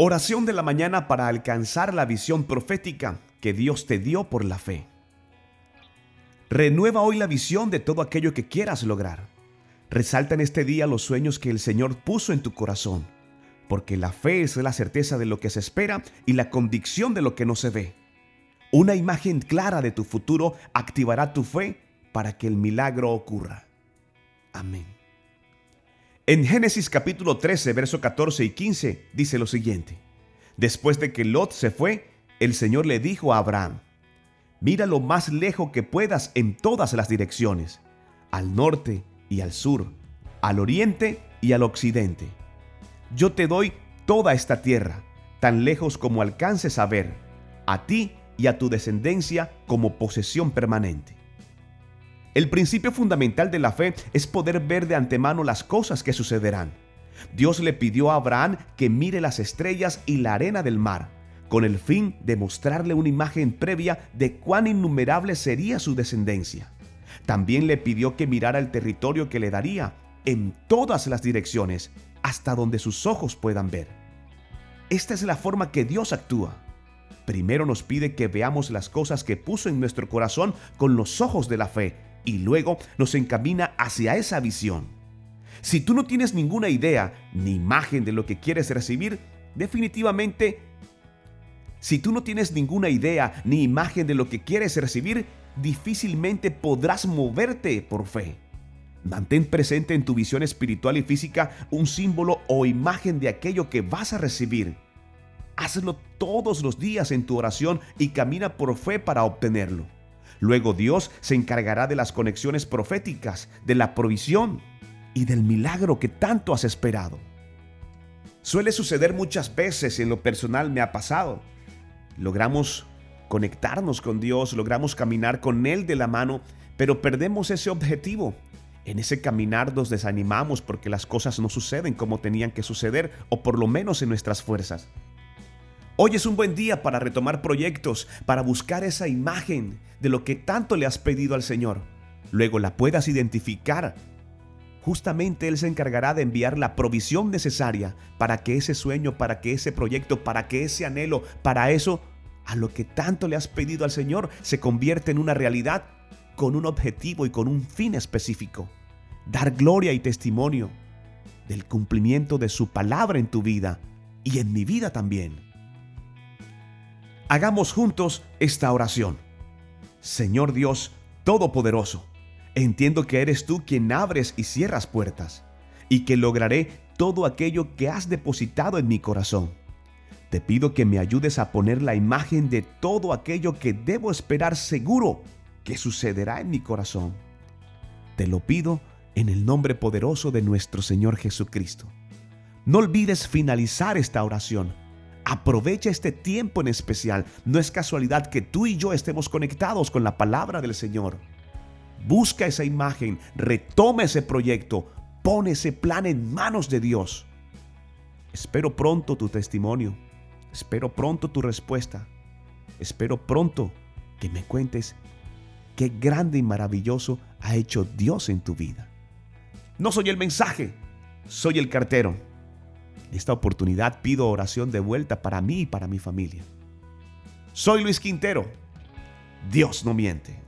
Oración de la mañana para alcanzar la visión profética que Dios te dio por la fe. Renueva hoy la visión de todo aquello que quieras lograr. Resalta en este día los sueños que el Señor puso en tu corazón, porque la fe es la certeza de lo que se espera y la convicción de lo que no se ve. Una imagen clara de tu futuro activará tu fe para que el milagro ocurra. Amén. En Génesis capítulo 13, verso 14 y 15 dice lo siguiente. Después de que Lot se fue, el Señor le dijo a Abraham, mira lo más lejos que puedas en todas las direcciones, al norte y al sur, al oriente y al occidente. Yo te doy toda esta tierra, tan lejos como alcances a ver, a ti y a tu descendencia como posesión permanente. El principio fundamental de la fe es poder ver de antemano las cosas que sucederán. Dios le pidió a Abraham que mire las estrellas y la arena del mar, con el fin de mostrarle una imagen previa de cuán innumerable sería su descendencia. También le pidió que mirara el territorio que le daría en todas las direcciones, hasta donde sus ojos puedan ver. Esta es la forma que Dios actúa. Primero nos pide que veamos las cosas que puso en nuestro corazón con los ojos de la fe y luego nos encamina hacia esa visión. Si tú no tienes ninguna idea ni imagen de lo que quieres recibir, definitivamente, si tú no tienes ninguna idea ni imagen de lo que quieres recibir, difícilmente podrás moverte por fe. Mantén presente en tu visión espiritual y física un símbolo o imagen de aquello que vas a recibir. Hazlo todos los días en tu oración y camina por fe para obtenerlo. Luego Dios se encargará de las conexiones proféticas, de la provisión y del milagro que tanto has esperado. Suele suceder muchas veces en lo personal me ha pasado. Logramos conectarnos con Dios, logramos caminar con Él de la mano, pero perdemos ese objetivo. En ese caminar nos desanimamos porque las cosas no suceden como tenían que suceder, o por lo menos en nuestras fuerzas. Hoy es un buen día para retomar proyectos, para buscar esa imagen de lo que tanto le has pedido al Señor. Luego la puedas identificar. Justamente Él se encargará de enviar la provisión necesaria para que ese sueño, para que ese proyecto, para que ese anhelo, para eso, a lo que tanto le has pedido al Señor, se convierta en una realidad con un objetivo y con un fin específico. Dar gloria y testimonio del cumplimiento de su palabra en tu vida y en mi vida también. Hagamos juntos esta oración. Señor Dios Todopoderoso, entiendo que eres tú quien abres y cierras puertas, y que lograré todo aquello que has depositado en mi corazón. Te pido que me ayudes a poner la imagen de todo aquello que debo esperar seguro que sucederá en mi corazón. Te lo pido en el nombre poderoso de nuestro Señor Jesucristo. No olvides finalizar esta oración Aprovecha este tiempo en especial. No es casualidad que tú y yo estemos conectados con la palabra del Señor. Busca esa imagen, retoma ese proyecto, pone ese plan en manos de Dios. Espero pronto tu testimonio. Espero pronto tu respuesta. Espero pronto que me cuentes qué grande y maravilloso ha hecho Dios en tu vida. No soy el mensaje, soy el cartero. Esta oportunidad pido oración de vuelta para mí y para mi familia. Soy Luis Quintero. Dios no miente.